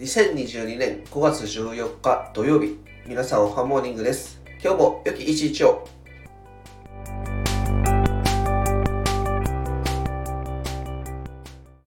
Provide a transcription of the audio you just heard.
2022年5月14日土曜日皆さんおはモーニングです。今日も良き一日を。